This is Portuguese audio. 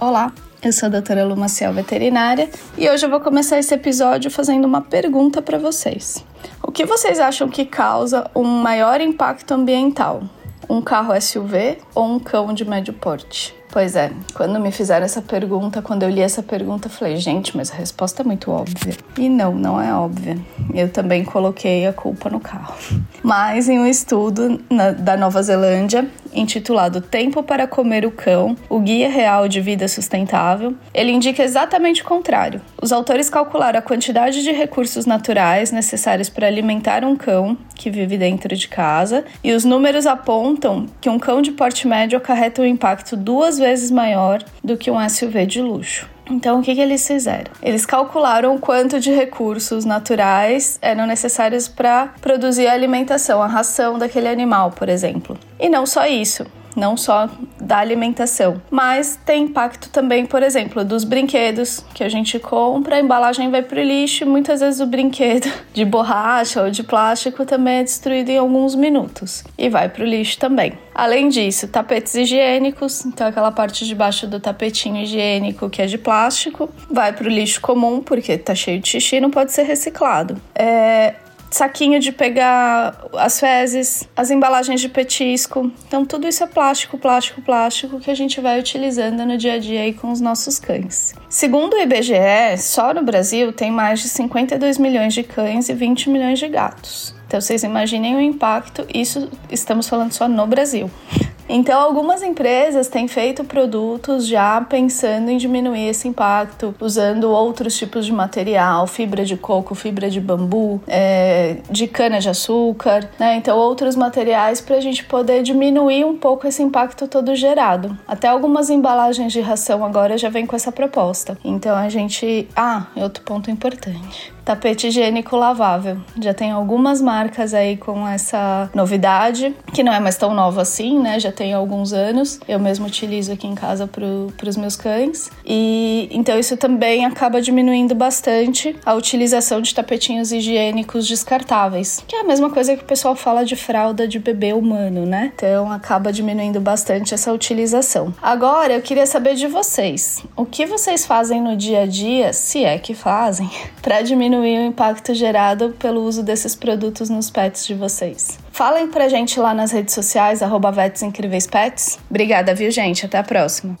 Olá, eu sou a doutora Lu Maciel, veterinária, e hoje eu vou começar esse episódio fazendo uma pergunta para vocês. O que vocês acham que causa um maior impacto ambiental? Um carro SUV ou um cão de médio porte? Pois é, quando me fizeram essa pergunta, quando eu li essa pergunta, falei, gente, mas a resposta é muito óbvia. E não, não é óbvia. Eu também coloquei a culpa no carro. Mas em um estudo na, da Nova Zelândia, intitulado Tempo para Comer o Cão, o Guia Real de Vida Sustentável, ele indica exatamente o contrário. Os autores calcularam a quantidade de recursos naturais necessários para alimentar um cão que vive dentro de casa, e os números apontam que um cão de porte médio acarreta um impacto duas vezes maior do que um SUV de luxo. Então, o que, que eles fizeram? Eles calcularam quanto de recursos naturais eram necessários para produzir a alimentação, a ração daquele animal, por exemplo. E não só isso, não só da alimentação, mas tem impacto também, por exemplo, dos brinquedos que a gente compra, a embalagem vai para o lixo e muitas vezes o brinquedo de borracha ou de plástico também é destruído em alguns minutos e vai para o lixo também. Além disso, tapetes higiênicos, então aquela parte de baixo do tapetinho higiênico que é de plástico, vai para o lixo comum porque tá cheio de xixi e não pode ser reciclado. É, saquinho de pegar as fezes, as embalagens de petisco. Então, tudo isso é plástico, plástico, plástico que a gente vai utilizando no dia a dia aí com os nossos cães. Segundo o IBGE, só no Brasil tem mais de 52 milhões de cães e 20 milhões de gatos. Então, vocês imaginem o impacto, isso estamos falando só no Brasil. Então, algumas empresas têm feito produtos já pensando em diminuir esse impacto, usando outros tipos de material, fibra de coco, fibra de bambu, é, de cana-de-açúcar, né? Então, outros materiais para a gente poder diminuir um pouco esse impacto todo gerado. Até algumas embalagens de ração agora já vem com essa proposta. Então, a gente. Ah, outro ponto importante tapete higiênico lavável. Já tem algumas marcas aí com essa novidade, que não é mais tão nova assim, né? Já tem alguns anos. Eu mesmo utilizo aqui em casa para os meus cães. E então isso também acaba diminuindo bastante a utilização de tapetinhos higiênicos descartáveis, que é a mesma coisa que o pessoal fala de fralda de bebê humano, né? Então acaba diminuindo bastante essa utilização. Agora eu queria saber de vocês, o que vocês fazem no dia a dia, se é que fazem, para diminuir diminuir o impacto gerado pelo uso desses produtos nos pets de vocês. Falem pra gente lá nas redes sociais, arroba. Obrigada, viu, gente? Até a próxima.